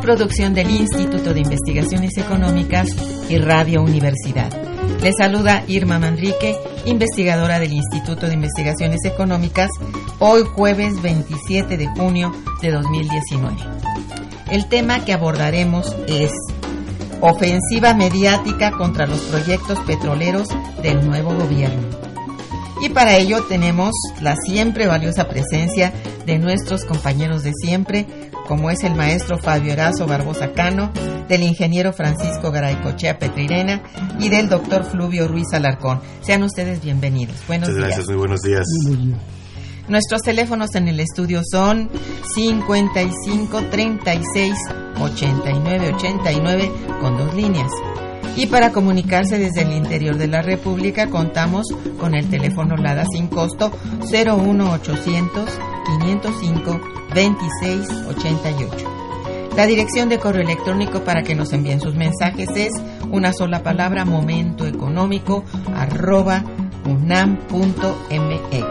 Producción del Instituto de Investigaciones Económicas y Radio Universidad. Les saluda Irma Manrique, investigadora del Instituto de Investigaciones Económicas, hoy jueves 27 de junio de 2019. El tema que abordaremos es ofensiva mediática contra los proyectos petroleros del nuevo gobierno. Y para ello tenemos la siempre valiosa presencia de nuestros compañeros de siempre, como es el maestro Fabio Erazo Barbosa Cano, del ingeniero Francisco Garaycochea Petrirena y del doctor Fluvio Ruiz Alarcón. Sean ustedes bienvenidos. Buenos Muchas gracias, muy buenos días. Nuestros teléfonos en el estudio son 55 36 89 89 con dos líneas. Y para comunicarse desde el interior de la República contamos con el teléfono LADA sin costo 01800 505 2688. La dirección de correo electrónico para que nos envíen sus mensajes es una sola palabra momentoeconómico arroba unam.mx.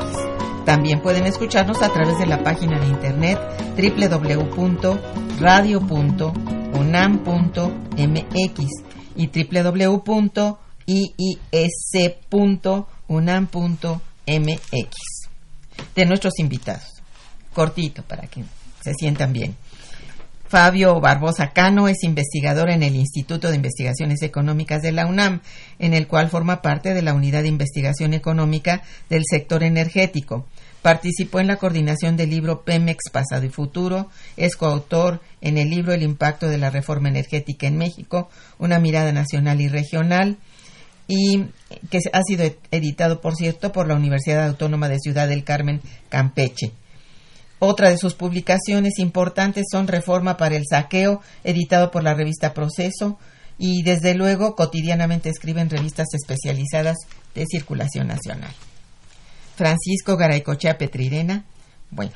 También pueden escucharnos a través de la página de internet www.radio.unam.mx y www.iis.unam.mx de nuestros invitados cortito para que se sientan bien. Fabio Barbosa Cano es investigador en el Instituto de Investigaciones Económicas de la UNAM, en el cual forma parte de la Unidad de Investigación Económica del sector energético. Participó en la coordinación del libro Pemex Pasado y Futuro, es coautor en el libro El impacto de la reforma energética en México, una mirada nacional y regional, y que ha sido editado, por cierto, por la Universidad Autónoma de Ciudad del Carmen, Campeche. Otra de sus publicaciones importantes son Reforma para el Saqueo, editado por la revista Proceso, y desde luego cotidianamente escribe en revistas especializadas de circulación nacional. Francisco Garaycochea Petrirena, bueno,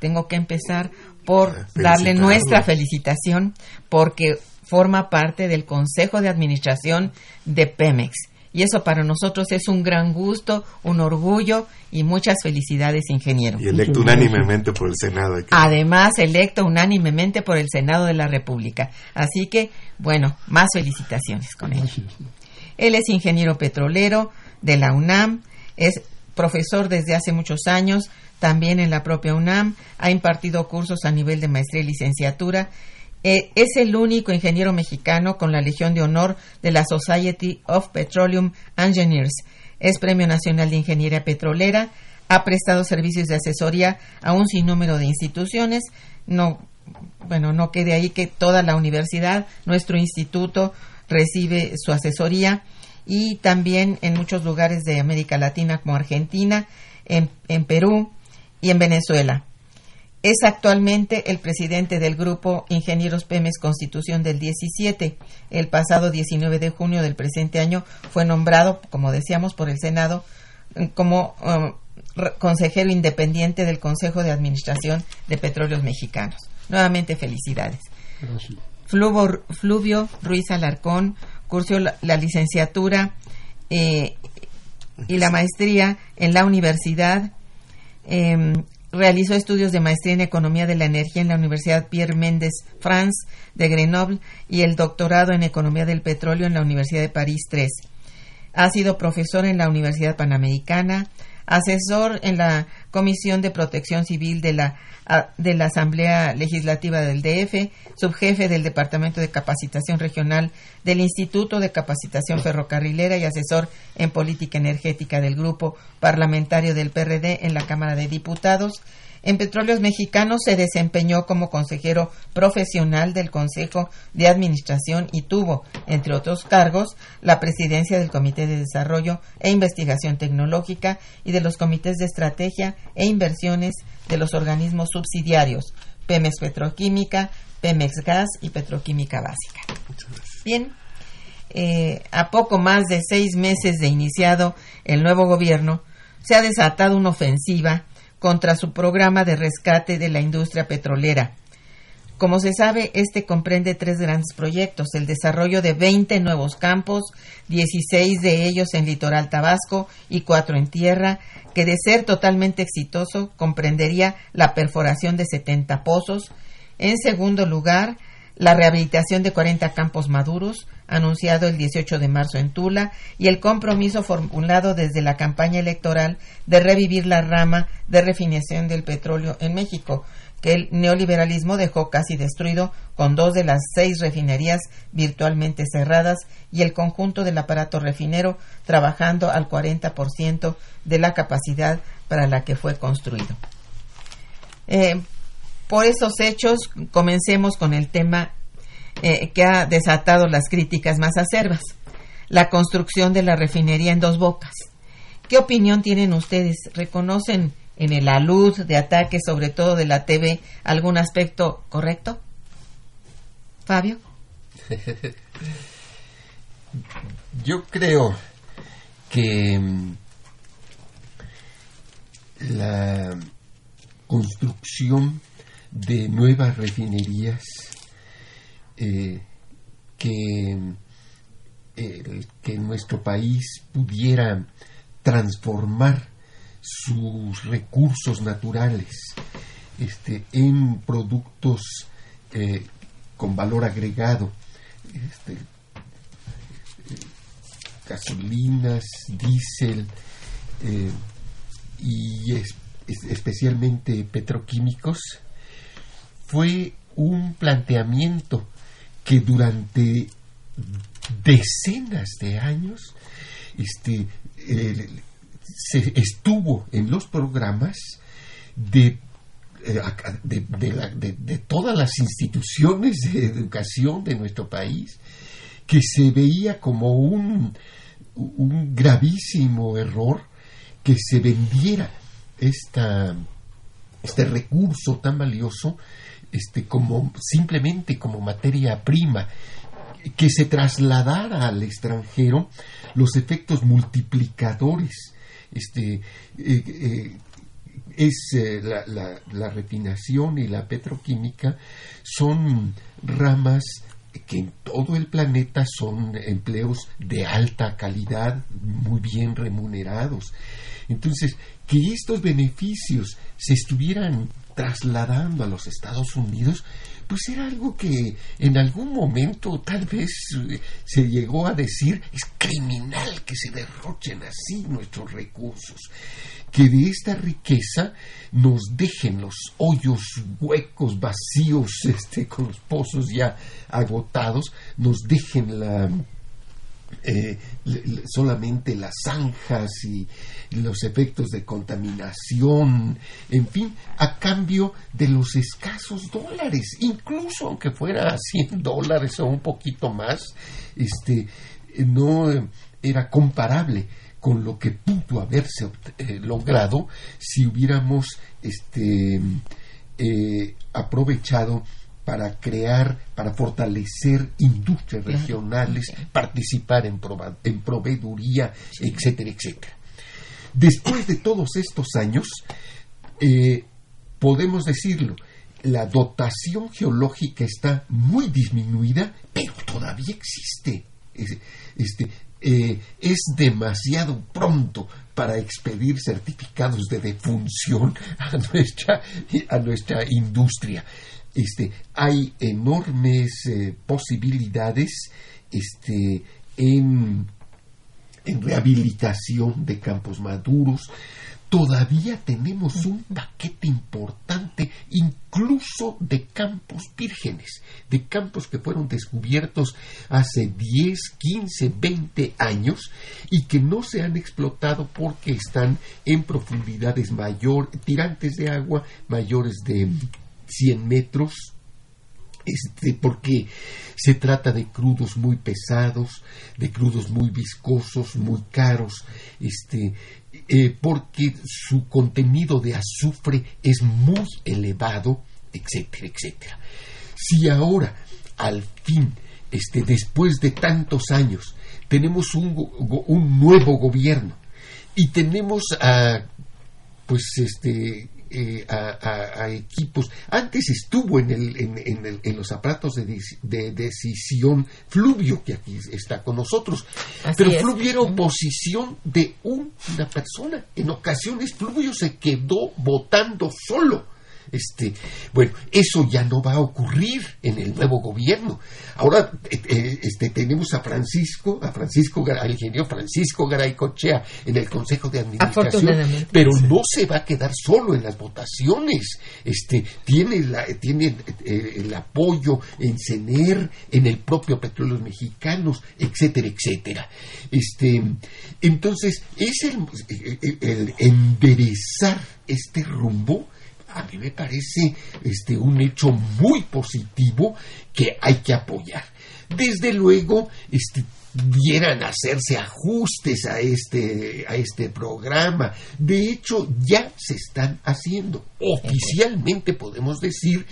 tengo que empezar por darle nuestra felicitación porque forma parte del Consejo de Administración de Pemex y eso para nosotros es un gran gusto, un orgullo y muchas felicidades, ingeniero. Y electo unánimemente por el Senado. Además, electo unánimemente por el Senado de la República. Así que, bueno, más felicitaciones con él. Él es ingeniero petrolero de la UNAM, es profesor desde hace muchos años, también en la propia UNAM, ha impartido cursos a nivel de maestría y licenciatura eh, es el único ingeniero mexicano con la Legión de Honor de la Society of Petroleum Engineers. Es Premio Nacional de Ingeniería Petrolera. Ha prestado servicios de asesoría a un sinnúmero de instituciones. No bueno, no quede ahí que toda la universidad, nuestro instituto recibe su asesoría y también en muchos lugares de América Latina como Argentina, en, en Perú y en Venezuela. Es actualmente el presidente del grupo Ingenieros Pemes Constitución del 17. El pasado 19 de junio del presente año fue nombrado, como decíamos, por el Senado como um, consejero independiente del Consejo de Administración de Petróleos Mexicanos. Nuevamente felicidades. Fluvio Ruiz Alarcón cursó la, licenciatura eh, y la maestría en la universidad. Em, realizó estudios de maestría en Economía de la Energía en la Universidad Pierre Méndez France de Grenoble y el doctorado en Economía del Petróleo en la Universidad de París III. Ha sido profesor en la Universidad Panamericana, asesor en la Comisión de Protección Civil de la, de la Asamblea Legislativa del DF, subjefe del Departamento de Capacitación Regional del Instituto de Capacitación Ferrocarrilera y asesor en política energética del Grupo Parlamentario del PRD en la Cámara de Diputados. En Petróleos Mexicanos se desempeñó como consejero profesional del Consejo de Administración y tuvo, entre otros cargos, la presidencia del Comité de Desarrollo e Investigación Tecnológica y de los comités de estrategia e inversiones de los organismos subsidiarios Pemex Petroquímica, Pemex Gas y Petroquímica Básica. Bien, eh, a poco más de seis meses de iniciado el nuevo gobierno, se ha desatado una ofensiva contra su programa de rescate de la industria petrolera. Como se sabe, este comprende tres grandes proyectos, el desarrollo de 20 nuevos campos, 16 de ellos en litoral tabasco y cuatro en tierra, que de ser totalmente exitoso comprendería la perforación de 70 pozos. En segundo lugar, la rehabilitación de 40 campos maduros, anunciado el 18 de marzo en Tula, y el compromiso formulado desde la campaña electoral de revivir la rama de refinación del petróleo en México, que el neoliberalismo dejó casi destruido con dos de las seis refinerías virtualmente cerradas y el conjunto del aparato refinero trabajando al 40% de la capacidad para la que fue construido. Eh, por esos hechos, comencemos con el tema eh, que ha desatado las críticas más acerbas, la construcción de la refinería en dos bocas. ¿Qué opinión tienen ustedes? ¿Reconocen en el alud de ataque, sobre todo de la TV, algún aspecto correcto? Fabio. Yo creo que mm, la construcción de nuevas refinerías eh, que, que nuestro país pudiera transformar sus recursos naturales este, en productos eh, con valor agregado, este, gasolinas, diésel eh, y especialmente petroquímicos, fue un planteamiento que durante decenas de años este, se estuvo en los programas de, eh, de, todas las instituciones de educación de nuestro país, que se veía como un, un gravísimo error que se vendiera esta, este recurso tan valioso este, como simplemente como materia prima, que se trasladara al extranjero los efectos multiplicadores. Este, eh, eh, es eh, la, la, refinación y la petroquímica son ramas que en todo el planeta son empleos de alta calidad, muy bien remunerados. Entonces, que estos beneficios se estuvieran trasladando a los Estados Unidos, pues era algo que en algún momento tal vez eh, se llegó a decir es criminal que se derrochen así nuestros recursos, que de esta riqueza nos dejen los hoyos huecos vacíos, este, con los pozos ya agotados, nos dejen la eh, solamente las zanjas y los efectos de contaminación, en fin, a cambio de los escasos dólares, incluso aunque fuera a 100 dólares o un poquito más, este, no eh, era comparable con lo que pudo haberse eh, logrado si hubiéramos este, aprovechado para crear, para fortalecer industrias Claro. regionales, participar en, proba- en proveeduría, etcétera, etcétera. Después de todos estos años, eh, podemos decirlo, la dotación geológica está muy disminuida, pero todavía existe. Es, este, eh, es demasiado pronto para expedir certificados de defunción a nuestra, a nuestra industria. Este, hay enormes eh, posibilidades este, en en rehabilitación de campos maduros. Todavía tenemos un paquete importante incluso de campos vírgenes, de campos que fueron descubiertos hace 10, 15, 20 años y que no se han explotado porque están en profundidades mayor, tirantes de agua mayores de 100 metros, este, porque se trata de crudos muy pesados, de crudos muy viscosos, muy caros, este, eh, porque su contenido de azufre es muy elevado, etcétera, etcétera. Si ahora, al fin, este, después de tantos años, tenemos un, un nuevo gobierno y tenemos a pues este eh, a, a- a equipos. Antes estuvo en el, en, en el- en los aparatos de, de decisión Fluvio que aquí está con nosotros. Así pero es. Fluvio era oposición de una persona. En ocasiones Fluvio se quedó votando solo este, bueno, eso ya no va a ocurrir en el nuevo gobierno. Ahora eh, eh, este, tenemos a Francisco, a Francisco, al ingeniero Francisco Garay Cochea en el Consejo de Administración, pero no se va a quedar solo en las votaciones. Este, tiene, la, tiene eh, el apoyo en CENER, en el propio Petróleos Mexicanos, etcétera, etcétera. Este, entonces, es el, el- el enderezar este rumbo a mí me parece este un hecho muy positivo que hay que apoyar. Desde luego, este debieran hacerse ajustes a este a este programa. De hecho, ya se están haciendo. Oficialmente podemos decir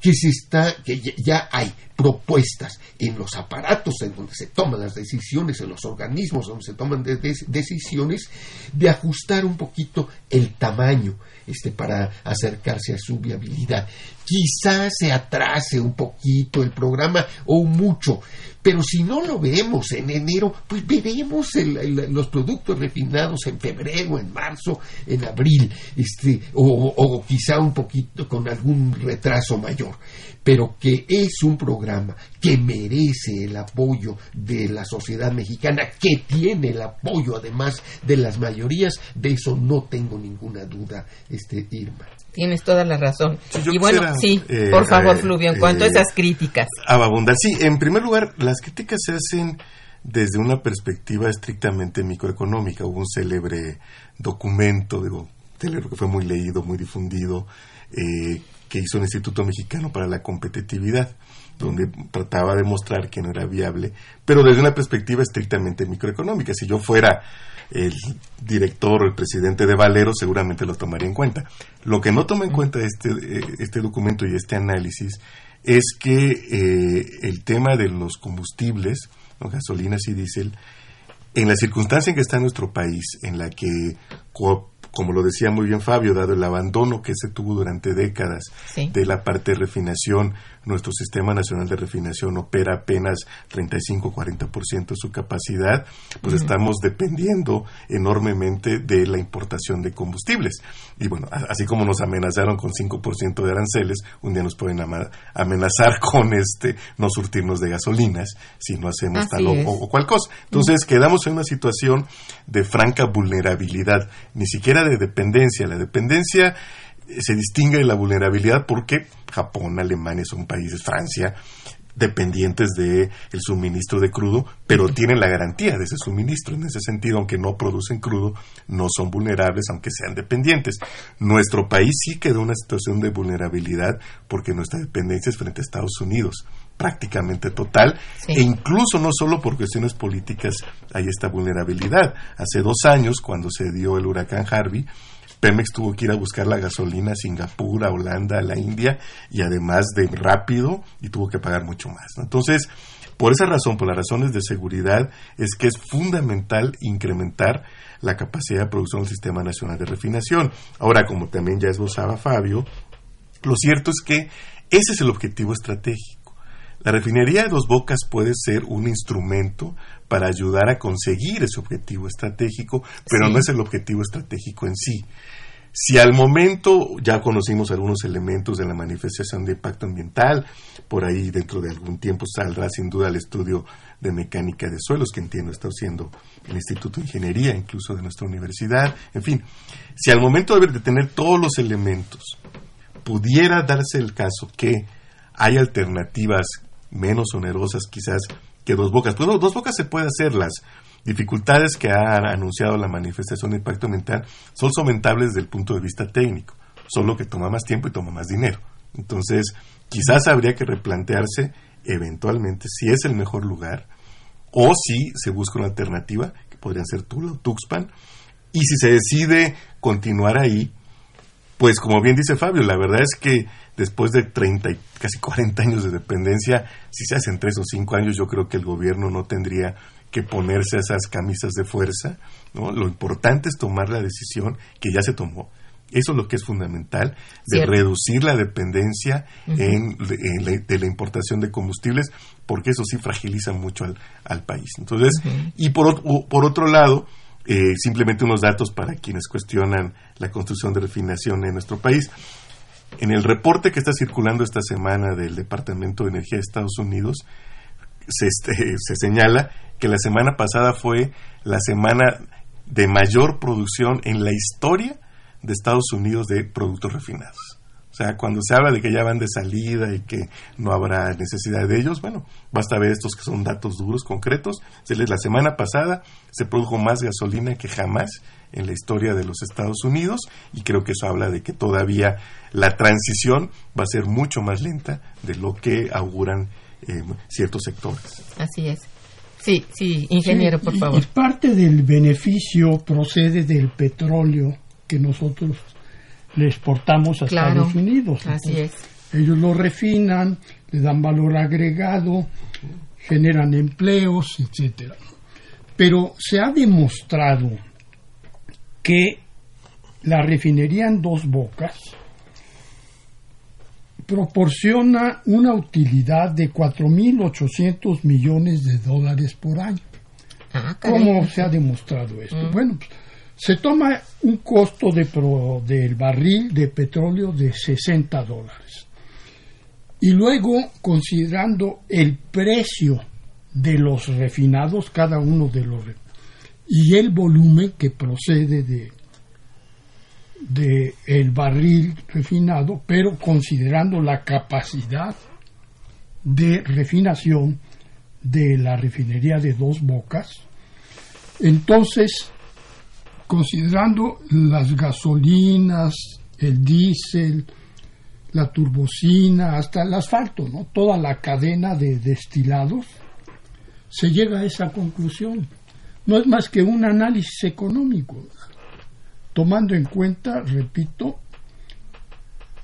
que se está que ya- hay propuestas en los aparatos en donde se toman las decisiones, en los organismos donde se toman de- de- decisiones, de ajustar un poquito el tamaño este, para acercarse a su viabilidad. Quizás se atrase un poquito el programa o mucho, pero si no lo vemos en enero, pues veremos los productos refinados en febrero, en marzo, en abril, este, o, o quizá un poquito con algún retraso mayor, pero que es un programa que merece el apoyo de la sociedad mexicana, que tiene el apoyo además de las mayorías, de eso no tengo ninguna duda, este Irma. Tienes toda la razón. Y bueno, quisiera, sí, eh, por favor, eh, Fluvio, en cuanto a esas críticas. abundar. Sí, en primer lugar, las críticas se hacen desde una perspectiva estrictamente microeconómica. Hubo un célebre documento, digo, célebre que fue muy leído, muy difundido, eh, que hizo el Instituto Mexicano para la Competitividad, donde trataba de mostrar que no era viable, pero desde una perspectiva estrictamente microeconómica. Si yo fuera el director o el presidente de Valero, seguramente lo tomaría en cuenta. Lo que no toma en cuenta este, eh, este documento y este análisis es que eh, el tema de los combustibles, ¿no? gasolinas y diésel, en la circunstancia en que está nuestro país, en la que, co- como lo decía muy bien Fabio, dado el abandono que se tuvo durante décadas Sí. de la parte de refinación, nuestro Sistema Nacional de Refinación opera apenas 35-40% de su capacidad, pues estamos dependiendo enormemente de la importación de combustibles. Y bueno, así como nos amenazaron con 5% de aranceles, un día nos pueden amenazar con este no surtirnos de gasolinas si no hacemos Así tal o, cual cosa. Entonces quedamos en una situación de franca vulnerabilidad, ni siquiera de dependencia. La dependencia se distingue de la vulnerabilidad porque Japón, Alemania son países, Francia, dependientes de el suministro de crudo, pero tienen la garantía de ese suministro. En ese sentido, aunque no producen crudo, no son vulnerables, aunque sean dependientes. Nuestro país sí quedó en una situación de vulnerabilidad porque nuestra dependencia es frente a Estados Unidos prácticamente total e incluso no solo por cuestiones políticas hay esta vulnerabilidad. Hace dos años, cuando se dio el huracán Harvey, Pemex tuvo que ir a buscar la gasolina a Singapur, a Holanda, a la India, y además de rápido, y tuvo que pagar mucho más. Entonces, por esa razón, por las razones de seguridad, es que es fundamental incrementar la capacidad de producción del Sistema Nacional de Refinación. Ahora, como también ya esbozaba Fabio, lo cierto es que ese es el objetivo estratégico. La refinería de Dos Bocas puede ser un instrumento para ayudar a conseguir ese objetivo estratégico, pero no es el objetivo estratégico en sí. Si al momento ya conocimos algunos elementos de la manifestación de impacto ambiental, por ahí dentro de algún tiempo saldrá sin duda el estudio de mecánica de suelos que entiendo está haciendo el Instituto de Ingeniería, incluso de nuestra universidad, en fin, si al momento de tener todos los elementos pudiera darse el caso que hay alternativas menos onerosas quizás que Dos Bocas. Pues Dos Bocas se puede hacer. Las dificultades que ha anunciado la manifestación de impacto ambiental son somentables desde el punto de vista técnico, solo que toma más tiempo y toma más dinero. Entonces, quizás habría que replantearse eventualmente si es el mejor lugar o si se busca una alternativa, que podrían ser Tula o Tuxpan, y si se decide continuar ahí, pues como bien dice Fabio, la verdad es que después de 30 y casi 40 años de dependencia, si se hacen 3 o 5 años, yo creo que el gobierno no tendría que ponerse esas camisas de fuerza. ¿no? Lo importante es tomar la decisión que ya se tomó. Eso es lo que es fundamental, de reducir la dependencia en, de la importación de combustibles, porque eso sí fragiliza mucho al, país. Entonces, y por, por otro lado, eh, simplemente unos datos para quienes cuestionan la construcción de refinación en nuestro país. En el reporte que está circulando esta semana del Departamento de Energía de Estados Unidos, se, este, se señala que la semana pasada fue la semana de mayor producción en la historia de Estados Unidos de productos refinados. O sea, cuando se habla de que ya van de salida y que no habrá necesidad de ellos, bueno, basta ver estos que son datos duros, concretos. La semana pasada se produjo más gasolina que jamás en la historia de los Estados Unidos y creo que eso habla de que todavía la transición va a ser mucho más lenta de lo que auguran eh, ciertos sectores. Así es. Sí, sí, ingeniero, por favor. Y parte del beneficio procede del petróleo que nosotros le exportamos a Estados Unidos. Así es. Ellos lo refinan, le dan valor agregado, generan empleos, etcétera. Pero se ha demostrado que la refinería en dos bocas proporciona una utilidad de 4.800 millones de dólares por año. Ah, ¿Cómo se ha demostrado esto? Mm. Bueno, pues, se toma un costo de del barril de petróleo de 60 dólares. Y luego, considerando el precio de los refinados, cada uno de los y el volumen que procede de, de el barril refinado, pero considerando la capacidad de refinación de la refinería de dos bocas, entonces considerando las gasolinas, el diésel, la turbocina, hasta el asfalto, ¿no? toda la cadena de destilados, se llega a esa conclusión. No es más que un análisis económico, tomando en cuenta, repito,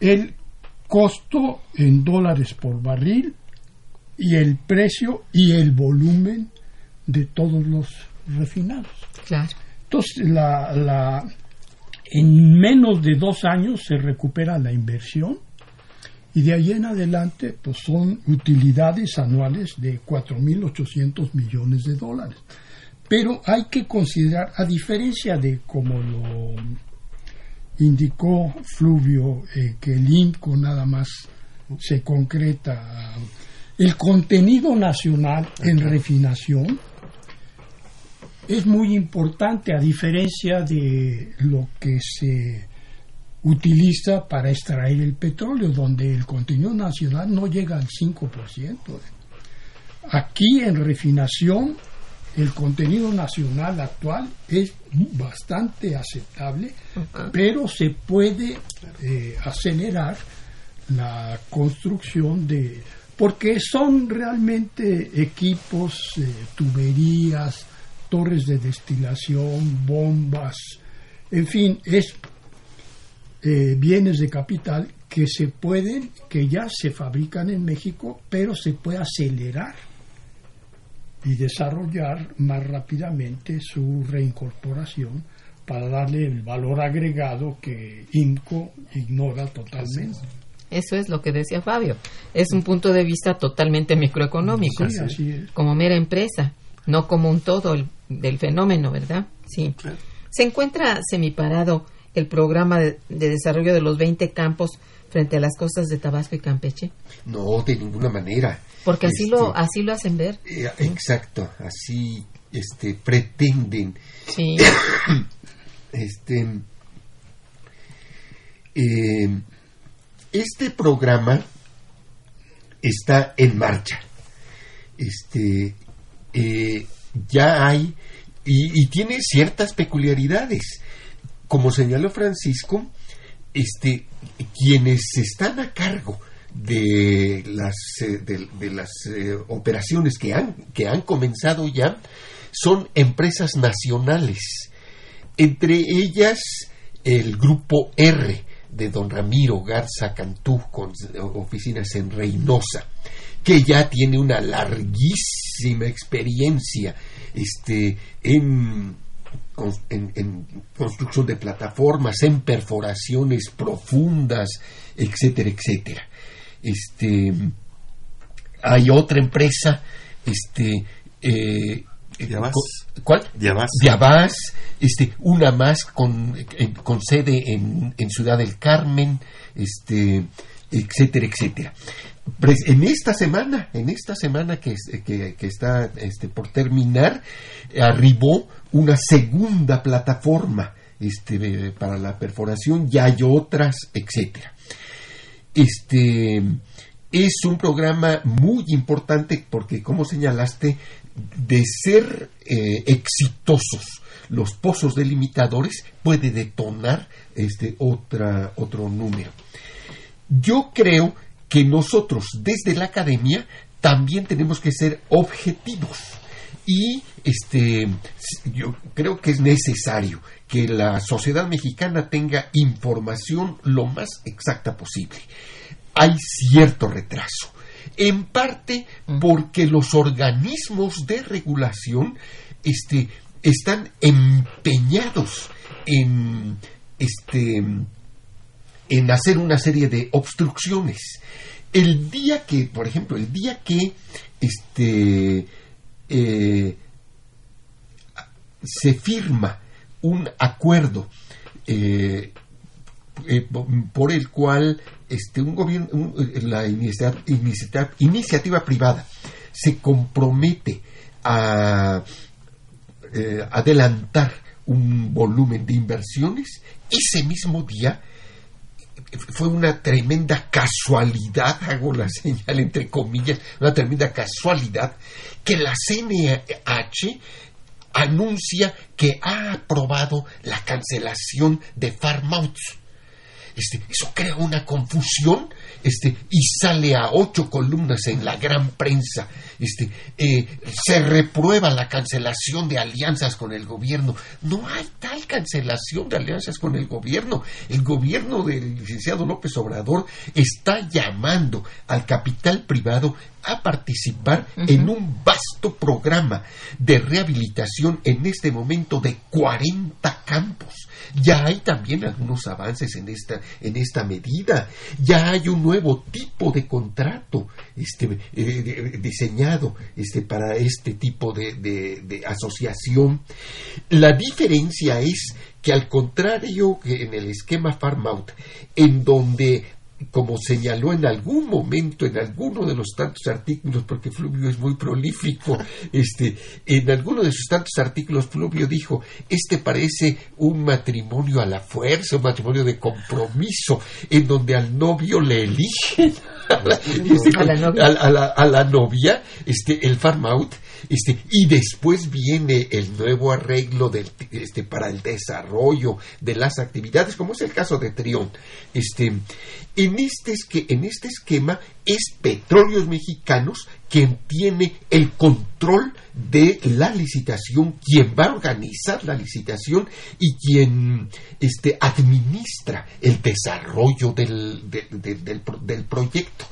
el costo en dólares por barril y el precio y el volumen de todos los refinados. Claro. Entonces, la, en menos de dos años se recupera la inversión y de ahí en adelante pues son utilidades anuales de 4.800 millones de dólares. Pero hay que considerar, a diferencia de como lo indicó Fluvio, eh, que el INCO nada más se concreta, el contenido nacional en refinación es muy importante a diferencia de lo que se utiliza para extraer el petróleo, donde el contenido nacional no llega al 5%. Aquí en refinación el contenido nacional actual es bastante aceptable, pero se puede eh, acelerar la construcción de porque son realmente equipos, eh, tuberías, torres de destilación, bombas, en fin, es eh, bienes de capital que se pueden, que ya se fabrican en México, pero se puede acelerar y desarrollar más rápidamente su reincorporación para darle el valor agregado que INCO ignora totalmente. Eso es lo que decía Fabio. Es un punto de vista totalmente microeconómico, como mera empresa, no como un todo del fenómeno, ¿verdad? Sí. Se encuentra semiparado el programa de, desarrollo de los 20 campos frente a las costas de Tabasco y Campeche. No, de ninguna manera. Porque así lo este, así lo hacen ver. Eh, exacto, así este pretenden. Sí. este eh, este programa está en marcha. Este eh, ya hay y, tiene ciertas peculiaridades. Como señaló Francisco, este, quienes están a cargo de las, eh, de, las eh, operaciones que han, que han comenzado ya son empresas nacionales, entre ellas el grupo R de don Ramiro Garza Cantú con oficinas en Reynosa, que ya tiene una larguísima experiencia este, en en, construcción de plataformas, en perforaciones profundas, etcétera, etcétera. Este, hay otra empresa, este, eh, ¿Cuál? Diabás. este, una más con, con sede en, en, Ciudad del Carmen, este, etcétera, etcétera. En esta semana, en esta semana que, que, que está este, por terminar, arribó una segunda plataforma este, para la perforación, ya hay otras, etcétera. Este es un programa muy importante porque, como señalaste, de ser eh, exitosos los pozos delimitadores puede detonar este otra, otro número. Yo creo que nosotros desde la academia también tenemos que ser objetivos y este yo creo que es necesario que la sociedad mexicana tenga información lo más exacta posible. Hay cierto retraso, en parte porque los organismos de regulación este, están empeñados en este en hacer una serie de obstrucciones. El día que, por ejemplo, el día que este eh, se firma un acuerdo eh, eh, por el cual este, un gobierno, la iniciativa, iniciativa, privada se compromete a adelantar un volumen de inversiones, ese mismo día fue una tremenda casualidad, hago la señal entre comillas, una tremenda casualidad, que la CNH anuncia que ha aprobado la cancelación de Farmouts. Este, eso crea una confusión este, y sale a ocho columnas en la gran prensa. Este, eh, se reprueba la cancelación de alianzas con el gobierno. No hay tal cancelación de alianzas con el gobierno. El gobierno del licenciado López Obrador está llamando al capital privado a participar en un vasto programa de rehabilitación en este momento de 40 campos. Ya hay también algunos avances en esta, en esta medida. Ya hay un nuevo tipo de contrato este, eh, diseñado este, para este tipo de, de asociación. La diferencia es que al contrario que en el esquema Farm Out, en donde como señaló en algún momento, en alguno de los tantos artículos, porque Fluvio es muy prolífico, este, en alguno de sus tantos artículos Fluvio dijo, este parece un matrimonio a la fuerza, un matrimonio de compromiso, en donde al novio le eligen Este, a, la novia. A, la, novia, este, el farm out, este, y después viene el nuevo arreglo del, este, para el desarrollo de las actividades, como es el caso de Trión. Este, en, este, en este esquema es Petróleos Mexicanos quien tiene el control de la licitación, quien va a organizar la licitación y quien este, administra el desarrollo del, del proyecto.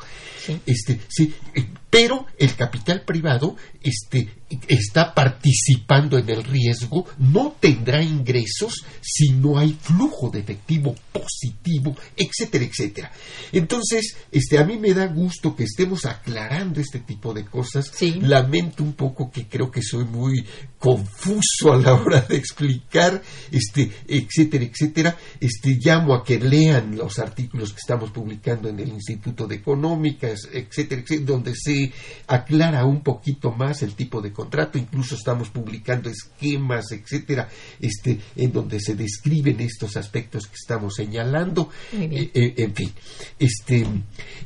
Este, sí, eh, pero el capital privado este, está participando en el riesgo, no tendrá ingresos si no hay flujo de efectivo positivo, etcétera, etcétera. Entonces, este, a mí me da gusto que estemos aclarando este tipo de cosas. Lamento un poco que creo que soy muy confuso a la hora de explicar, este, etcétera, etcétera. Este, llamo a que lean los artículos que estamos publicando en el Instituto de Económicas, etcétera, etcétera, donde se aclara un poquito más el tipo de contrato, incluso estamos publicando esquemas, etcétera, este, en donde se describen estos aspectos que estamos señalando. Eh, eh, en fin, este,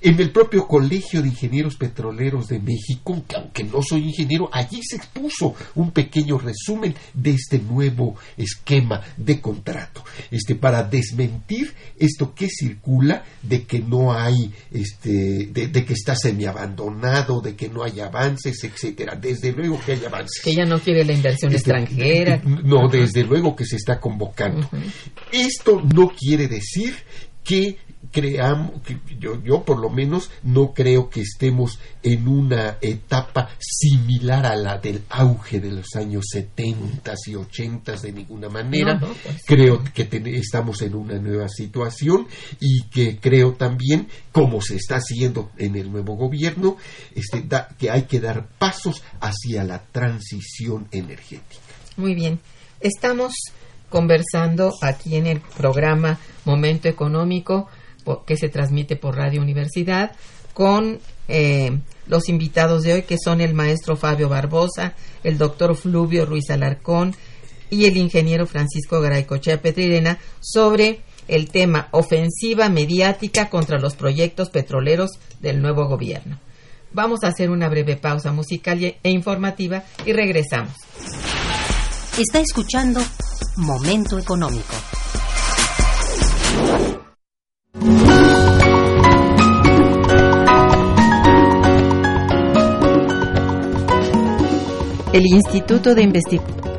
en el propio Colegio de Ingenieros Petroleros de México, que aunque no soy ingeniero, allí se expuso un pequeño resumen de este nuevo esquema de contrato, este, para desmentir esto que circula de que no hay, este, de, de que está semiabandonado, de que no hay avances, etcétera. Desde luego que hay avances. Que ella no quiere la inversión este, extranjera. No, desde luego que se está convocando. Esto no quiere decir que creamos, que yo, yo por lo menos no creo que estemos en una etapa similar a la del auge de los años 70 y 80 de ninguna manera. Pues. Creo que estamos en una nueva situación y que creo también, como se está haciendo en el nuevo gobierno, este, que hay que dar pasos hacia la transición energética. Muy bien. Estamos conversando aquí en el programa Momento Económico que se transmite por Radio Universidad con eh, los invitados de hoy que son el maestro Fabio Barbosa, el doctor Fluvio Ruiz Alarcón y el ingeniero Francisco Garaycochea Petrirena sobre el tema ofensiva mediática contra los proyectos petroleros del nuevo gobierno. Vamos a hacer una breve pausa musical e informativa y regresamos. Está escuchando Momento Económico. El Instituto de Investigación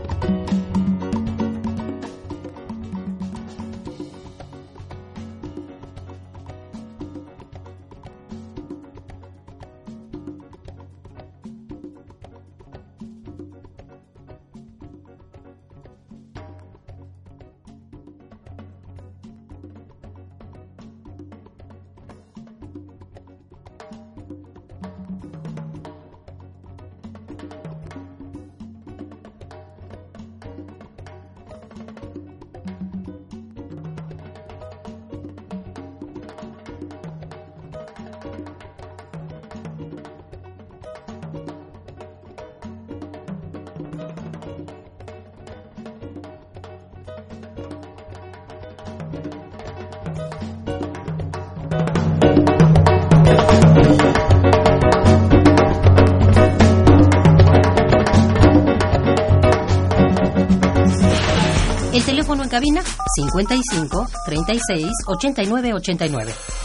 cabina 55 36 89 89.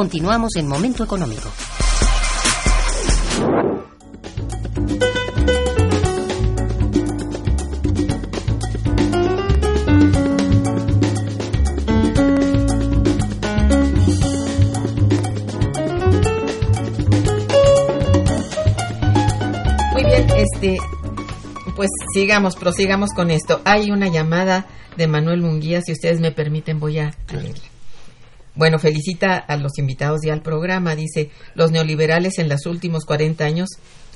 Continuamos en Momento Económico. Muy bien, este, pues sigamos, prosigamos con esto. Hay una llamada de Manuel Munguía, si ustedes me permiten voy a. Bueno, felicita a los invitados y al programa. Dice, los neoliberales en los últimos 40 años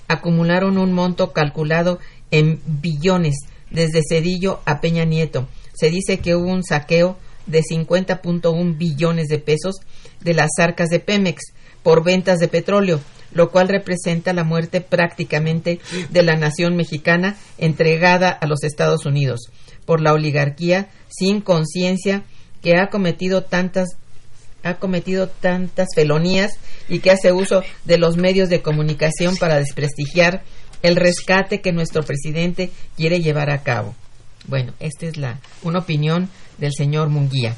acumularon un monto calculado en billones desde Cedillo a Peña Nieto. Se dice que hubo un saqueo de 50.1 billones de pesos de las arcas de Pemex por ventas de petróleo, lo cual representa la muerte prácticamente de la nación mexicana entregada a los Estados Unidos por la oligarquía sin conciencia que ha cometido tantas ha cometido tantas felonías y que hace uso de los medios de comunicación para desprestigiar el rescate que nuestro presidente quiere llevar a cabo. Bueno, esta es la una opinión del señor Munguía.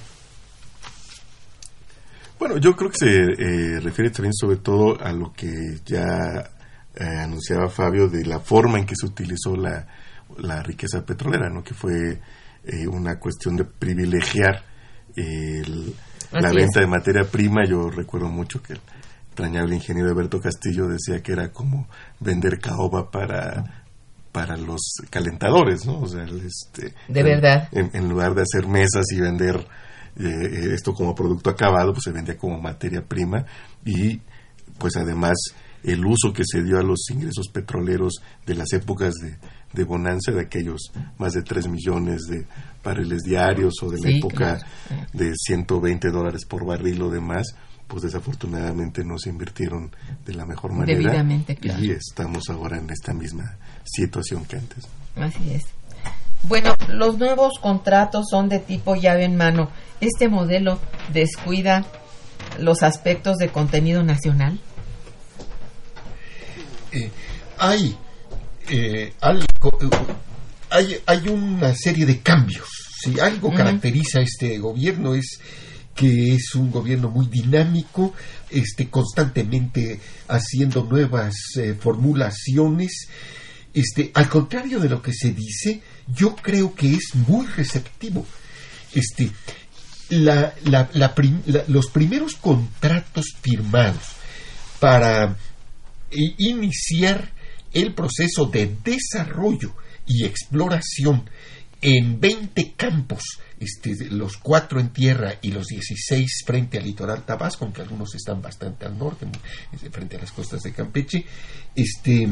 Bueno, yo creo que se eh, refiere también sobre todo a lo que ya eh, anunciaba Fabio de la forma en que se utilizó la, la riqueza petrolera, ¿no? Que fue eh, una cuestión de privilegiar el, la Así venta es. de materia prima. Yo recuerdo mucho que el extrañable ingeniero Alberto Castillo decía que era como vender caoba para para los calentadores, ¿no? O sea, el, este, De verdad. En, en lugar de hacer mesas y vender eh, esto como producto acabado, pues se vendía como materia prima y pues además el uso que se dio a los ingresos petroleros de las épocas de, de bonanza, de aquellos más de 3 millones de barriles diarios o de la Sí, época claro. de 120 dólares por barril o demás, pues desafortunadamente no se invirtieron de la mejor manera Debidamente, claro. y estamos ahora en esta misma situación que antes. Así es. Bueno, los nuevos contratos son de tipo llave en mano. ¿Este modelo descuida los aspectos de contenido nacional? Eh, hay, eh, algo- eh, hay, hay una serie de cambios. Si algo caracteriza a este gobierno es que es un gobierno muy dinámico, este, constantemente haciendo nuevas eh, formulaciones. Este, al contrario de lo que se dice, yo creo que es muy receptivo. Este, la- la- la prim- la- los primeros contratos firmados para e iniciar el proceso de desarrollo y exploración en 20 campos, este, los cuatro en tierra y los 16 frente al litoral Tabasco, aunque algunos están bastante al norte, este, frente a las costas de Campeche, este,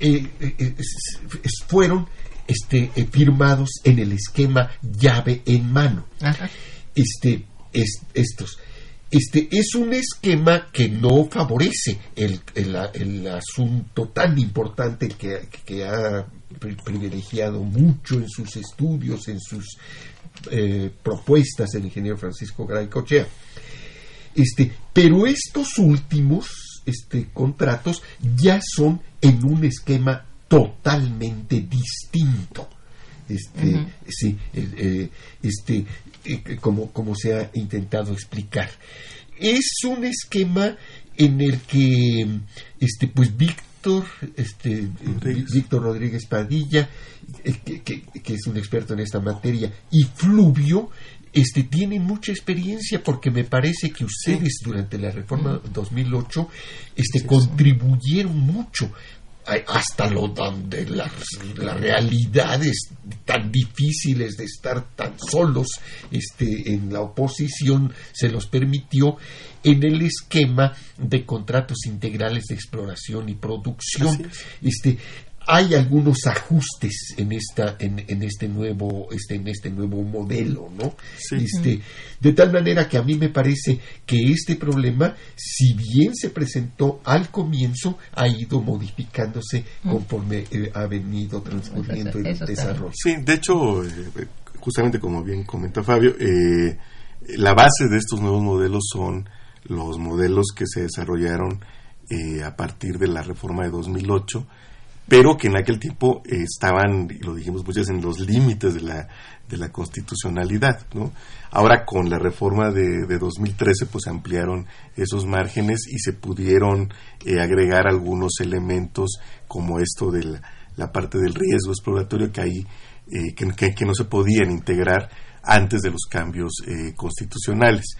eh, eh, es- fueron este, eh, firmados en el esquema llave en mano Ajá. este, es- estos. Este es un esquema que no favorece el, el- el asunto tan importante que, que ha privilegiado mucho en sus estudios, en sus eh, propuestas el ingeniero Francisco Garay Cochea. Este, pero estos últimos este, contratos ya son en un esquema totalmente distinto. Este, sí, eh, este, eh, como, como se ha intentado explicar. Es un esquema en el que este, pues Víctor, este, Rodríguez. Víctor Rodríguez Padilla, que, que- que es un experto en esta materia, y Fluvio, este, tienen mucha experiencia porque me parece que ustedes durante la reforma 2008 este, contribuyeron mucho hasta lo donde las, las realidades tan difíciles de estar tan solos este, en la oposición se los permitió en el esquema de contratos integrales de exploración y producción. Es. Este, hay algunos ajustes en esta en, en este nuevo este en este nuevo modelo no Sí. este de tal manera que a mí me parece que este problema si bien se presentó al comienzo ha ido modificándose conforme eh, ha venido transcurriendo el desarrollo. Sí, de hecho, eh, justamente como bien comenta Fabio, eh, la base de estos nuevos modelos son los modelos que se desarrollaron eh, a partir de la reforma de 2008 pero que en aquel tiempo estaban, y lo dijimos muchas en los límites de la, de la constitucionalidad. ¿no? Ahora con la reforma de, de 2013 pues ampliaron esos márgenes y se pudieron eh, agregar algunos elementos como esto de la, parte del riesgo exploratorio que ahí eh, que, no se podían integrar antes de los cambios eh, constitucionales.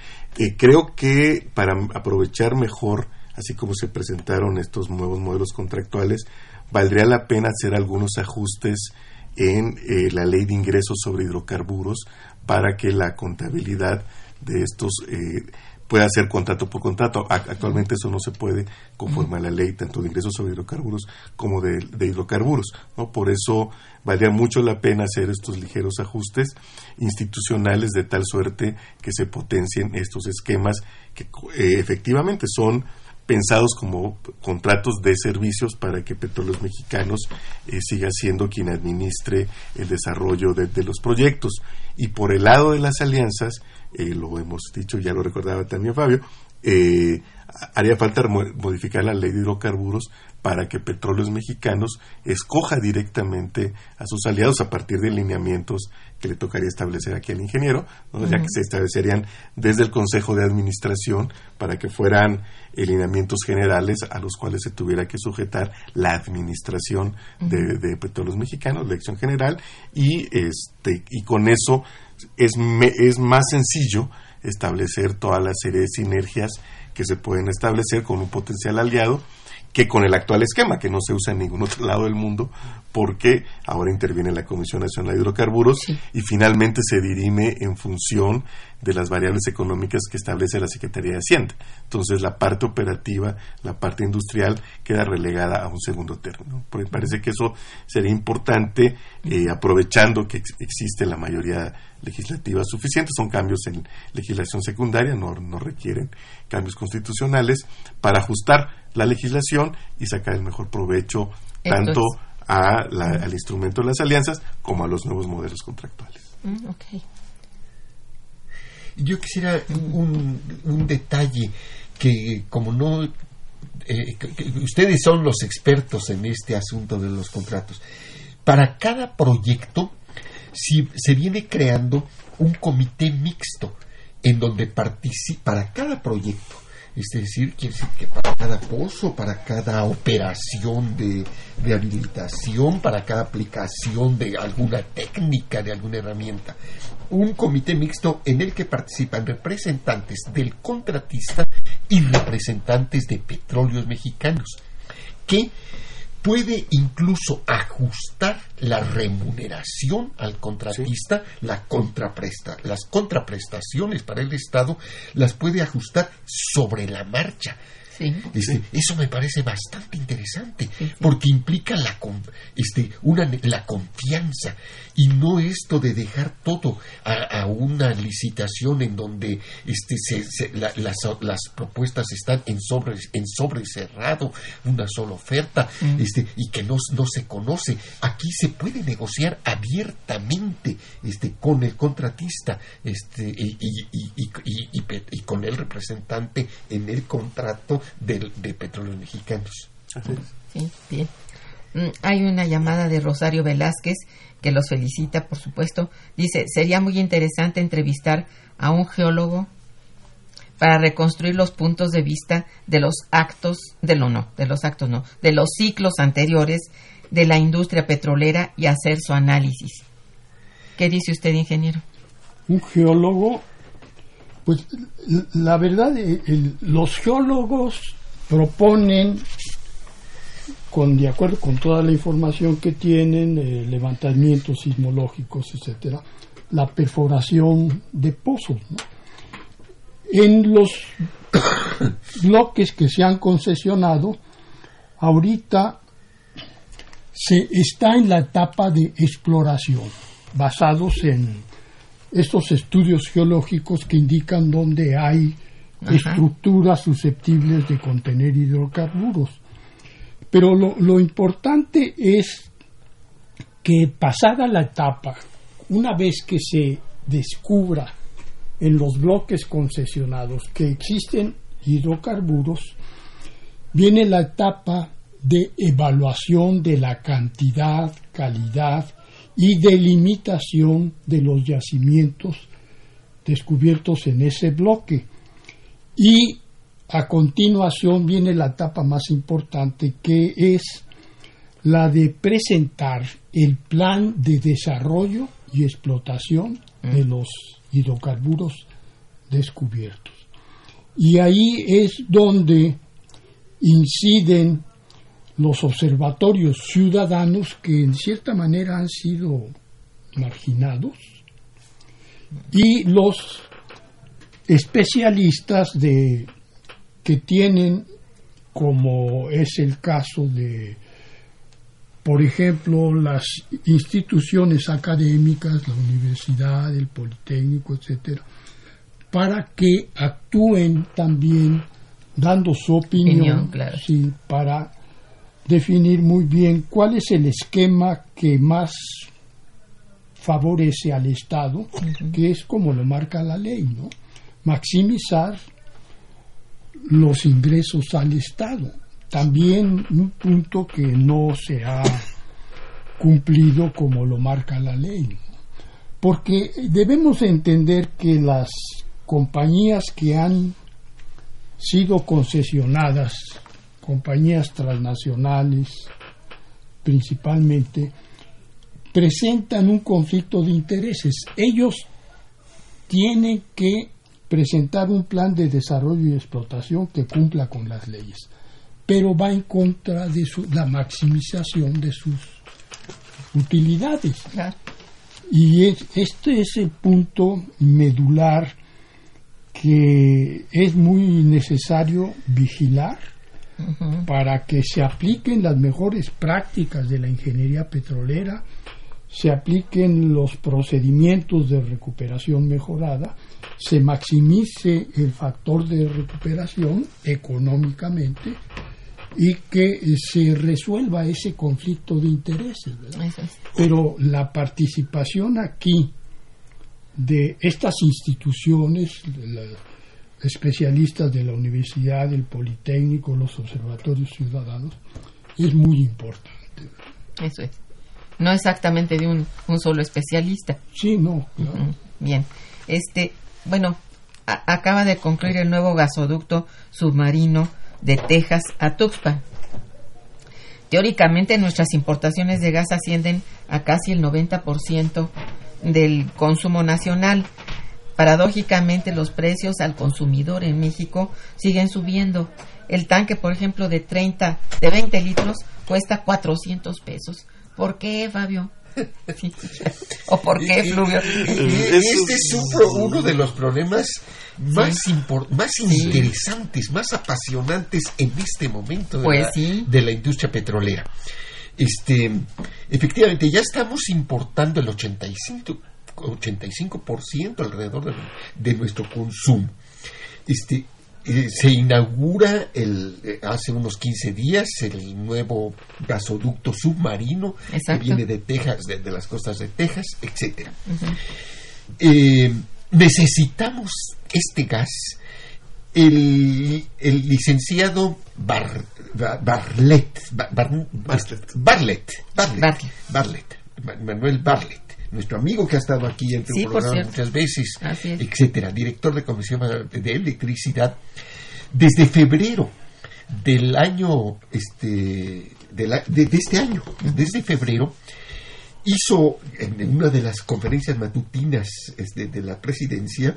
creo que para aprovechar mejor, así como se presentaron estos nuevos modelos contractuales, valdría la pena hacer algunos ajustes en eh, la ley de ingresos sobre hidrocarburos para que la contabilidad de estos eh, pueda ser contrato por contrato. Actualmente eso no se puede conforme a la ley tanto de ingresos sobre hidrocarburos como de, hidrocarburos. Por eso valdría mucho la pena hacer estos ligeros ajustes institucionales de tal suerte que se potencien estos esquemas que eh, efectivamente son pensados como contratos de servicios para que Petróleos Mexicanos eh, siga siendo quien administre el desarrollo de, los proyectos. Y por el lado de las alianzas, eh, lo hemos dicho, ya lo recordaba también Fabio, eh, haría falta modificar la ley de hidrocarburos para que Petróleos Mexicanos escoja directamente a sus aliados a partir de lineamientos que le tocaría establecer aquí al ingeniero, ya que se establecerían desde el Consejo de Administración para que fueran lineamientos generales a los cuales se tuviera que sujetar la administración de, Petróleos Mexicanos, la elección general, y, este, y con eso es, es más sencillo establecer toda la serie de sinergias que se pueden establecer con un potencial aliado que con el actual esquema, que no se usa en ningún otro lado del mundo, porque ahora interviene la Comisión Nacional de Hidrocarburos y finalmente se dirime en función de las variables económicas que establece la Secretaría de Hacienda. Entonces la parte operativa, la parte industrial queda relegada a un segundo término. Porque parece que eso sería importante, eh, aprovechando que existe la mayoría legislativa suficiente, son cambios en legislación secundaria, no, no requieren cambios constitucionales, para ajustar la legislación y sacar el mejor provecho tanto al instrumento de las alianzas como a los nuevos modelos contractuales. Mm, Yo quisiera un, detalle que como no eh, ustedes son los expertos en este asunto de los contratos. Para cada proyecto si, se viene creando un comité mixto en donde participa para cada proyecto es decir, quiere decir que para cada pozo, para cada operación de, habilitación, para cada aplicación de alguna técnica, de alguna herramienta, un comité mixto en el que participan representantes del contratista y representantes de petróleos mexicanos, que puede incluso ajustar la remuneración al contratista, la contrapresta, las contraprestaciones para el Estado las puede ajustar sobre la marcha. Este, eso me parece bastante interesante porque implica la, este, una, la confianza y no esto de dejar todo a, una licitación en donde este, las, las, propuestas están en sobre, en sobre cerrado, una sola oferta mm. este, y que no, no se conoce. Aquí se puede negociar abiertamente este, con el contratista este, y, y con el representante en el contrato de, de petróleos mexicanos. Sí, bien. Mm, hay una llamada de Rosario Velázquez que los felicita, por supuesto. Dice, sería muy interesante entrevistar a un geólogo para reconstruir los puntos de vista de los actos, de lo no, de los actos no, de los ciclos anteriores de la industria petrolera y hacer su análisis. ¿Qué dice usted, ingeniero? Un geólogo, pues la verdad, los geólogos proponen con de acuerdo con toda la información que tienen, eh, levantamientos sismológicos, etcétera, la perforación de pozos. En los bloques que se han concesionado, ahorita se está en la etapa de exploración, basados en estos estudios geológicos que indican dónde hay estructuras susceptibles de contener hidrocarburos. Pero lo, importante es que pasada la etapa, una vez que se descubra en los bloques concesionados que existen hidrocarburos, viene la etapa de evaluación de la cantidad, calidad y delimitación de los yacimientos descubiertos en ese bloque. Y a continuación viene la etapa más importante que es la de presentar el plan de desarrollo y explotación de los hidrocarburos descubiertos. Y ahí es donde inciden los observatorios ciudadanos que en cierta manera han sido marginados y los especialistas de que tienen como es el caso de por ejemplo las instituciones académicas la universidad el politécnico etcétera para que actúen también dando su opinión, para definir muy bien cuál es el esquema que más favorece al Estado, que es como lo marca la ley, ¿no? Maximizar los ingresos al Estado. También un punto que no se ha cumplido como lo marca la ley. Porque debemos entender que las compañías que han sido concesionadas, compañías transnacionales principalmente, presentan un conflicto de intereses. Ellos tienen que presentar un plan de desarrollo y explotación que cumpla con las leyes, pero va en contra de la maximización de sus utilidades. Y este es el punto medular que es muy necesario vigilar para que se apliquen las mejores prácticas de la ingeniería petrolera, se apliquen los procedimientos de recuperación mejorada, se maximice el factor de recuperación económicamente y que se resuelva ese conflicto de intereses. Pero la participación aquí de estas instituciones, especialistas de la universidad, del Politécnico, los observatorios ciudadanos, es muy importante. Eso es. No exactamente de un, un solo especialista. Sí, no. Bien. Este, bueno, acaba de concluir el nuevo gasoducto submarino de Texas a Tuxpan. Teóricamente nuestras importaciones de gas ascienden a casi el 90% del consumo nacional. Paradójicamente, los precios al consumidor en México siguen subiendo. El tanque, por ejemplo, de 30, de 20 litros cuesta 400 pesos. ¿Por qué, Fabio? ¿O por qué, Fluvio? Este es uno de los problemas más, más interesantes, más apasionantes en este momento de, pues la, de la industria petrolera. Este, efectivamente, ya estamos importando el 85, 85% alrededor de, nuestro consumo. Este, eh, se inaugura el, eh, hace unos 15 días el nuevo gasoducto submarino que viene de Texas, de, las costas de Texas, etcétera. Eh, necesitamos este gas. El, el licenciado Bar, Barlet, Barlet, Barlet, Manuel Barlet, nuestro amigo que ha estado aquí en el programa muchas veces, etcétera, director de Comisión de Electricidad, desde febrero del año, este, de, este año, desde febrero, hizo en, una de las conferencias matutinas este, de la presidencia,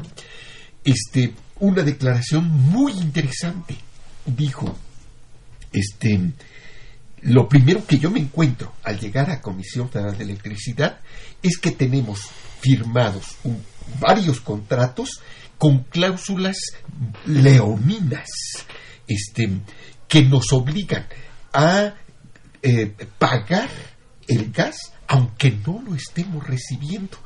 este, una declaración muy interesante. Dijo, este, lo primero que yo me encuentro al llegar a Comisión Federal de Electricidad es que tenemos firmados varios contratos con cláusulas leoninas, este, que nos obligan a eh, pagar el gas aunque no lo estemos recibiendo.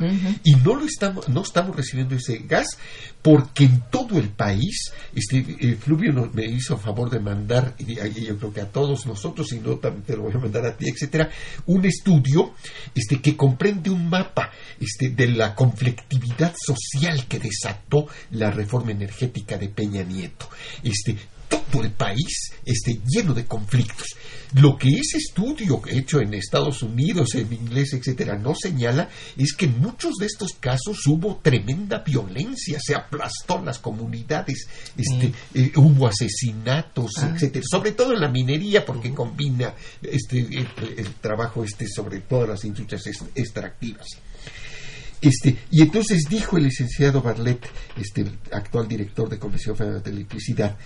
Y no lo estamos, no estamos recibiendo ese gas porque en todo el país, este eh, Fluvio me hizo favor de mandar, y yo creo que a todos nosotros, y no también te lo voy a mandar a ti, etcétera, un estudio este, que comprende un mapa este, de la conflictividad social que desató la reforma energética de Peña Nieto. Este, todo el país esté lleno de conflictos. Lo que ese estudio hecho en Estados Unidos, en inglés, etcétera, no señala es que en muchos de estos casos hubo tremenda violencia, se aplastó las comunidades, este, eh, hubo asesinatos, Ah. etcétera, sobre todo en la minería, porque combina este, el, el trabajo este sobre todas las industrias ex- extractivas. Este, y entonces dijo el licenciado Barlet, este, el actual director de Comisión Federal de Electricidad,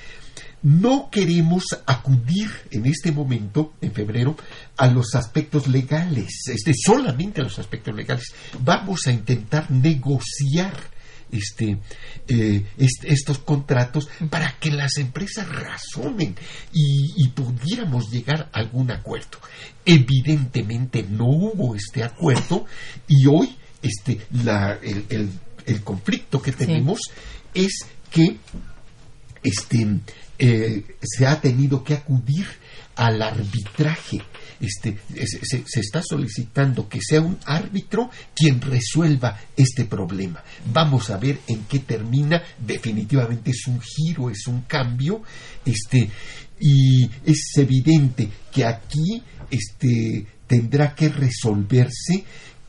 no queremos acudir en este momento, en febrero, a los aspectos legales, este, solamente a los aspectos legales. Vamos a intentar negociar este, eh, est- estos contratos para que las empresas razonen y, y pudiéramos llegar a algún acuerdo. Evidentemente no hubo este acuerdo y hoy este, la- el, el- el conflicto que tenemos es que este, eh, se ha tenido que acudir al arbitraje. Este, es- se, se está solicitando que sea un árbitro quien resuelva este problema. Vamos a ver en qué termina. Definitivamente es un giro, es un cambio. Este, y es evidente que aquí este, tendrá que resolverse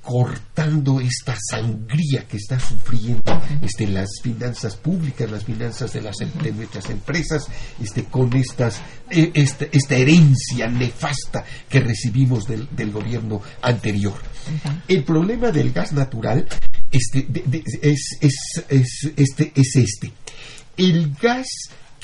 cortando esta sangría que está sufriendo este, las finanzas públicas, las finanzas de, las, em- de nuestras empresas, este, con estas, eh, esta, esta herencia nefasta que recibimos del, del gobierno anterior. El problema del gas natural este, de- de- es, es- es- este, es este. El gas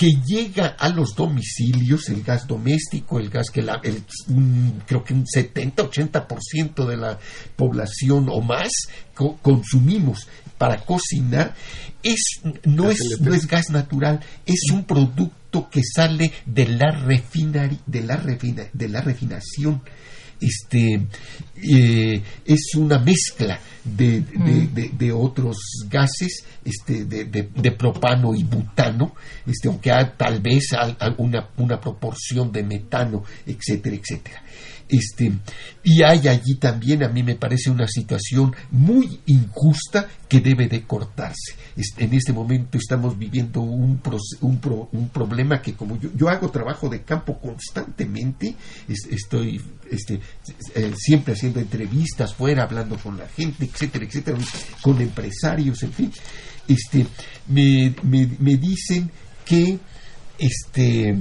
que llega a los domicilios, el gas doméstico, el gas que la, el- un- creo que un 70-80% de la población o más co- consumimos para cocinar, es, no, Gas es, no es gas natural, es un producto que sale de la, refinari- de la, refina- de la refinación este eh, es una mezcla de, de- de- de otros gases este de, propano y butano este aunque hay tal vez alguna una proporción de metano etcétera etcétera. Este y hay allí también a mí me parece una situación muy injusta que debe de cortarse. Este, en este momento estamos viviendo un, proce- un, pro- un problema que como yo, yo hago trabajo de campo constantemente es- estoy este, eh, siempre haciendo entrevistas fuera hablando con la gente etcétera etcétera con empresarios en fin. Este me, me, me dicen que este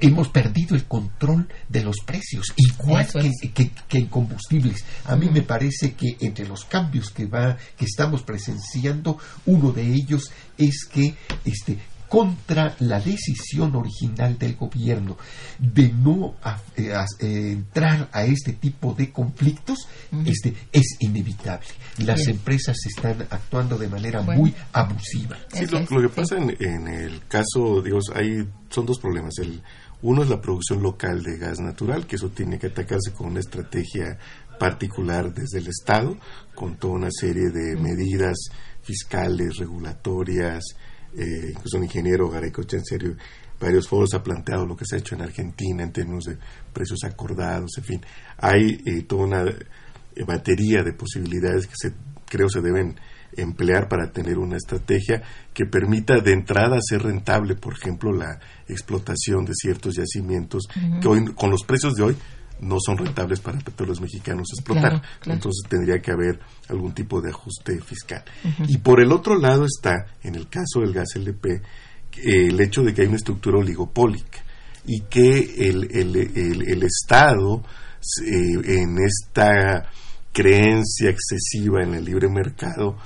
hemos perdido el control de los precios, igual que- que en combustibles. A mí me parece que entre los cambios que va, que estamos presenciando, uno de ellos es que este contra la decisión original del gobierno de no a- eh, eh, entrar a este tipo de conflictos, este es inevitable. Las Bien. empresas están actuando de manera Bueno. muy abusiva. Sí, lo, que sí. pasa en, en el caso, digo, hay, son dos problemas. El, uno es la producción local de gas natural, que eso tiene que atacarse con una estrategia particular desde el Estado, con toda una serie de medidas fiscales, regulatorias, eh, incluso un ingeniero Garecocha, en serio, varios foros ha planteado lo que se ha hecho en Argentina en términos de precios acordados, en fin, hay eh, toda una eh, batería de posibilidades que se creo se deben emplear para tener una estrategia que permita de entrada ser rentable, por ejemplo, la explotación de ciertos yacimientos que hoy con los precios de hoy no son rentables para petróleos mexicanos explotar. Claro, claro. Entonces tendría que haber algún tipo de ajuste fiscal. Y por el otro lado está, en el caso del gas LP, eh, el hecho de que hay una estructura oligopólica y que el, el- el- el Estado, eh, en esta creencia excesiva en el libre mercado,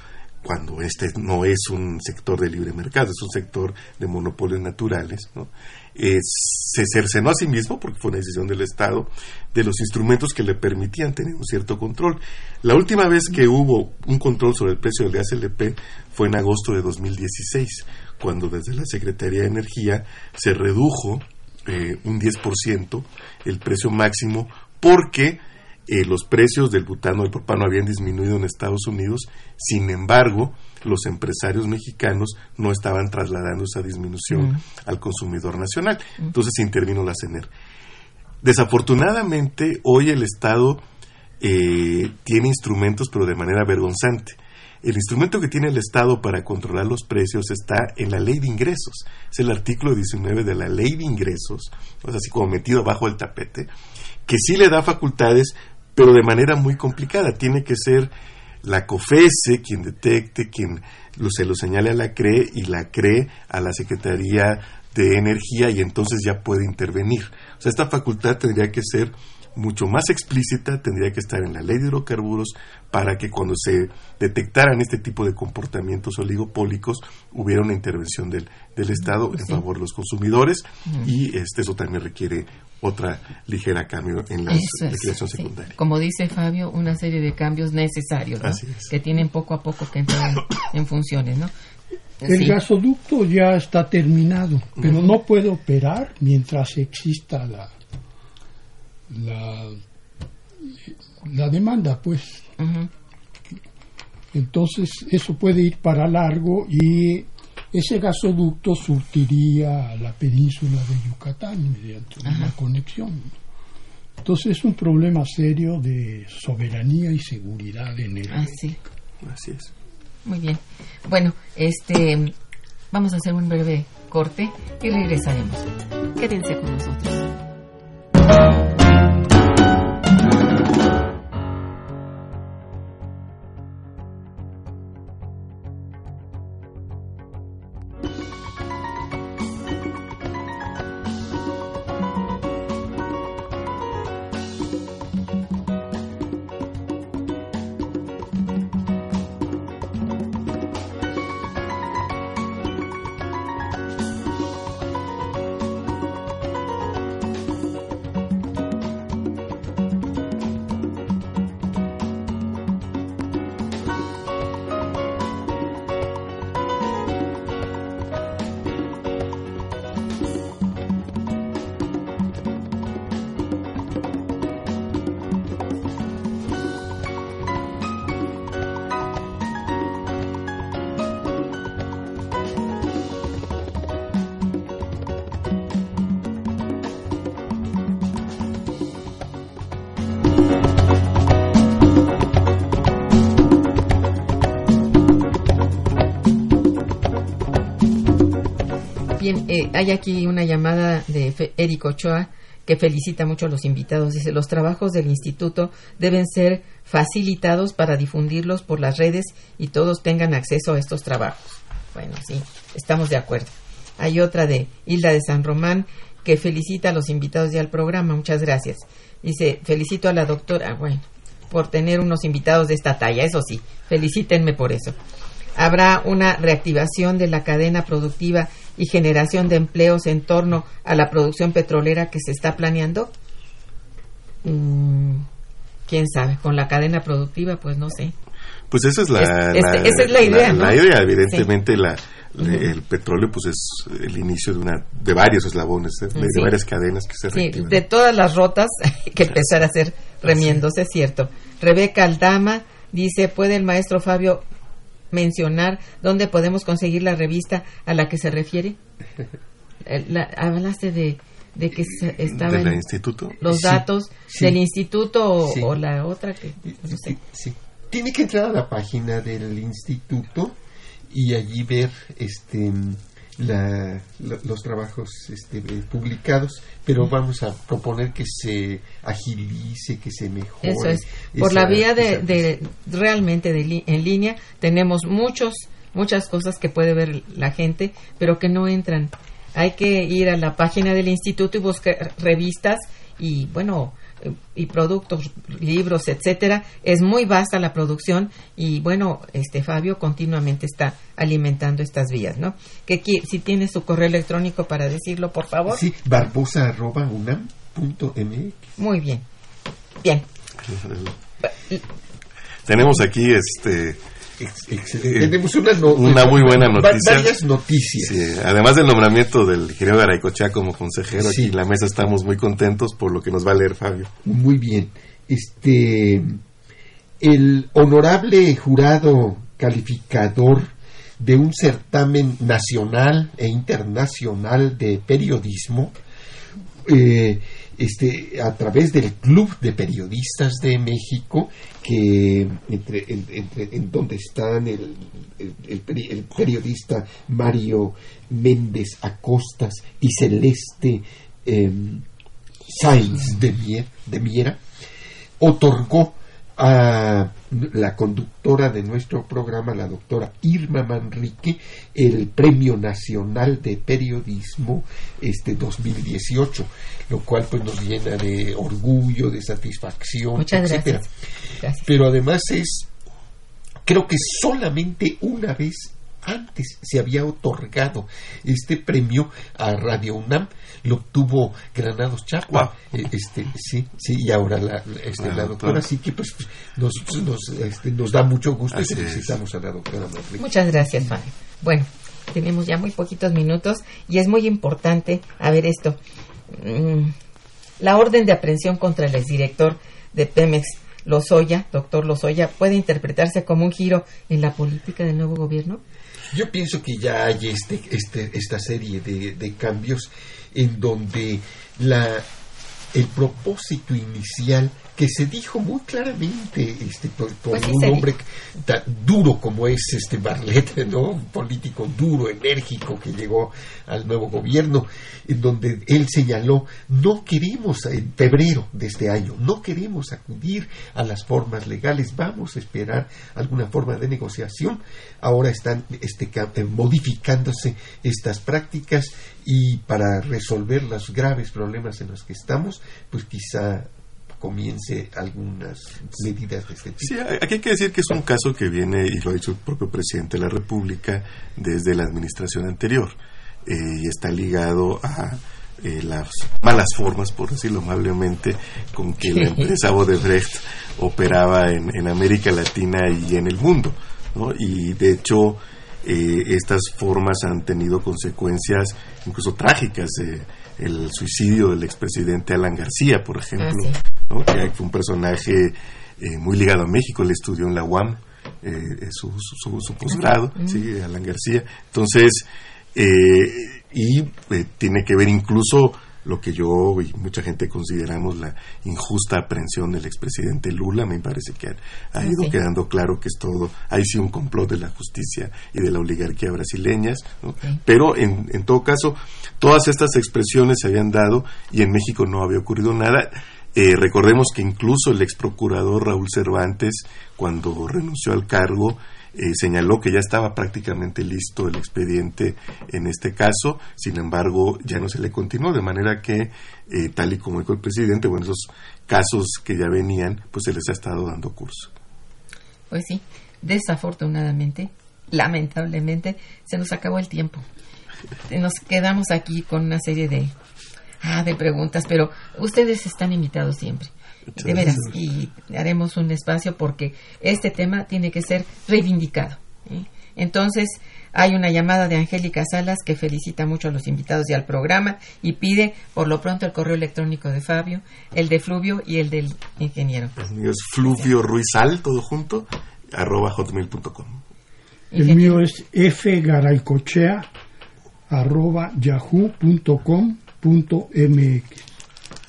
cuando este no es un sector de libre mercado, es un sector de monopolios naturales, ¿no? Eh, se cercenó a sí mismo, porque fue una decisión del Estado, de los instrumentos que le permitían tener un cierto control. La última vez que hubo un control sobre el precio del gas LP fue en agosto de 2016, cuando desde la Secretaría de Energía se redujo eh, un 10% el precio máximo porque eh, los precios del butano y del propano habían disminuido en Estados Unidos, sin embargo, los empresarios mexicanos no estaban trasladando esa disminución al consumidor nacional. Entonces intervino la CENER. Desafortunadamente, hoy el Estado eh, tiene instrumentos, pero de manera vergonzante. el instrumento que tiene el Estado para controlar los precios está en la ley de ingresos. Es el artículo 19 de la ley de ingresos, o sea, así como metido bajo el tapete, que sí le da facultades, pero de manera muy complicada. Tiene que ser la COFESE quien detecte, quien se lo señale a la CRE y la CRE a la Secretaría de Energía y entonces ya puede intervenir. O sea, esta facultad tendría que ser mucho más explícita, tendría que estar en la ley de hidrocarburos para que cuando se detectaran este tipo de comportamientos oligopólicos hubiera una intervención del, del Estado en favor de los consumidores y este, eso también requiere otra ligera cambio en la legislación secundaria. Como dice Fabio, una serie de cambios necesarios que tienen poco a poco que entrar en, funciones, ¿no? El gasoducto ya está terminado, pero no puede operar mientras exista la la, la demanda, pues. Entonces, eso puede ir para largo y ese gasoducto surtiría la península de Yucatán mediante una conexión. Entonces, es un problema serio de soberanía y seguridad energética. Así es. Muy bien. Bueno, este vamos a hacer un breve corte y regresaremos. Quédense con nosotros. Eh, hay aquí una llamada de Eric Ochoa que felicita mucho a los invitados. Dice, los trabajos del instituto deben ser facilitados para difundirlos por las redes y todos tengan acceso a estos trabajos. Bueno, sí, estamos de acuerdo. Hay otra de Hilda de San Román que felicita a los invitados y al programa. Muchas gracias. Dice, felicito a la doctora, bueno, por tener unos invitados de esta talla. Eso sí, felicítenme por eso. Habrá una reactivación de la cadena productiva y generación de empleos en torno a la producción petrolera que se está planeando? Mm, ¿Quién sabe? Con la cadena productiva, pues no sé. Pues esa es la, esa es la idea, la, idea, evidentemente, la, el petróleo pues es el inicio de una de varios eslabones, de, varias cadenas que se sí, de todas las rotas que empezar a hacer remiéndose, es cierto. Rebeca Aldama dice, ¿puede el maestro Fabio mencionar dónde podemos conseguir la revista a la que se refiere? Eh, hablaste de, de que estaban ¿Del instituto? los datos del instituto o, la otra que no sé. Tiene que entrar a la página del instituto y allí ver este la, los trabajos este, publicados, pero vamos a proponer que se agilice, que se mejore. Eso es. Por la vía de, de realmente de en línea tenemos muchos muchas cosas que puede ver la gente, pero que no entran. Hay que ir a la página del instituto y buscar revistas y bueno, y productos, libros, etcétera, es muy vasta la producción y bueno, este Fabio continuamente está alimentando estas vías, ¿no? Que si tiene su correo electrónico para decirlo, por favor. Sí, barbosa.unam.mx. Muy bien. Bien. Tenemos aquí este tenemos una, muy buena noticia. Varias noticias. además del nombramiento del ingeniero Garaycochea como consejero, aquí en la mesa estamos muy contentos por lo que nos va a leer Fabio. Muy bien. Este, el honorable jurado calificador de un certamen nacional e internacional de periodismo eh, este, a través del Club de Periodistas de México, que entre, en donde están el, el, periodista Mario Méndez Acostas y Celeste eh, Sainz de, de Miera, otorgó a la conductora de nuestro programa, la doctora Irma Manrique, el Premio Nacional de Periodismo este 2018, lo cual pues nos llena de orgullo, de satisfacción, etcétera. Pero además es creo que solamente una vez antes se había otorgado este premio a Radio UNAM, lo obtuvo Granados Chapa, eh, este, sí, sí, y ahora la, este, la doctora, así que pues nos, nos, este, nos da mucho gusto y felicitamos a la doctora Muchas gracias, Mario. Bueno, tenemos ya muy poquitos minutos y es muy importante a ver esto. Mm, la orden de aprehensión contra el exdirector de Pemex Lozoya, doctor Lozoya, puede interpretarse como un giro en la política del nuevo gobierno? Yo pienso que ya hay este, este, esta serie de, de cambios en donde la, el propósito inicial que se dijo muy claramente este, por, pues un hombre tan duro como es este Barlet, ¿no? un político duro, enérgico que llegó al nuevo gobierno, en donde él señaló, no queremos, en febrero de este año, no queremos acudir a las formas legales, vamos a esperar alguna forma de negociación. Ahora están este, eh, modificándose estas prácticas y para resolver los graves problemas en los que estamos, pues quizá comience algunas medidas de este tipo. Sí, aquí hay que decir que es un caso que viene, y lo ha dicho el propio presidente de la República, desde la administración anterior, eh, y está ligado a eh, las malas formas, por decirlo amablemente, con que la empresa Odebrecht operaba en, en América Latina y en el mundo. ¿no? Y de hecho, eh, estas formas han tenido consecuencias incluso trágicas. Eh, el suicidio del expresidente Alan García, por ejemplo, ah, que fue un personaje eh, muy ligado a México, él estudió en la UAM, su, su, posgrado, sí, Alan García. Entonces, y tiene que ver incluso lo que yo y mucha gente consideramos la injusta aprehensión del expresidente Lula, me parece que ha, ido quedando claro que es todo, hay sí un complot de la justicia y de la oligarquía brasileñas, pero en, en todo caso, todas estas expresiones se habían dado y en México no había ocurrido nada. Eh, recordemos que incluso el ex procurador Raúl Cervantes, cuando renunció al cargo, eh, señaló que ya estaba prácticamente listo el expediente en este caso, sin embargo ya no se le continuó, de manera que, eh, tal y como dijo el presidente, bueno, esos casos que ya venían, pues se les ha estado dando curso. Pues sí, desafortunadamente, lamentablemente, se nos acabó el tiempo. Nos quedamos aquí con una serie de, ah, de preguntas, pero ustedes están invitados siempre de veras, y haremos un espacio porque este tema tiene que ser reivindicado. ¿eh? Entonces, hay una llamada de Angélica Salas que felicita mucho a los invitados y al programa y pide por lo pronto el correo electrónico de Fabio, el de Fluvio y el del ingeniero. El mío es Fluvio Ruizal, todo junto, arroba hotmail.com. El mío es fgaraycochea arroba yahoo.com.mx.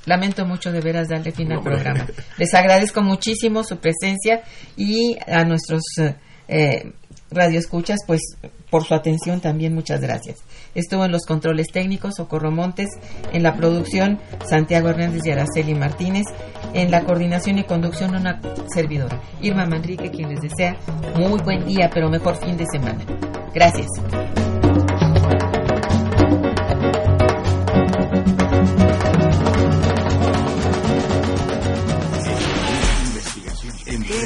Lamento mucho de veras darle fin al programa. Les agradezco muchísimo su presencia y a nuestros eh, eh, radioescuchas, pues por su atención también muchas gracias. Estuvo en los controles técnicos Socorro Montes, en la producción Santiago Hernández y Araceli Martínez, en la coordinación y conducción una servidora, Irma Manrique, quien les desea muy buen día, pero mejor fin de semana. Gracias.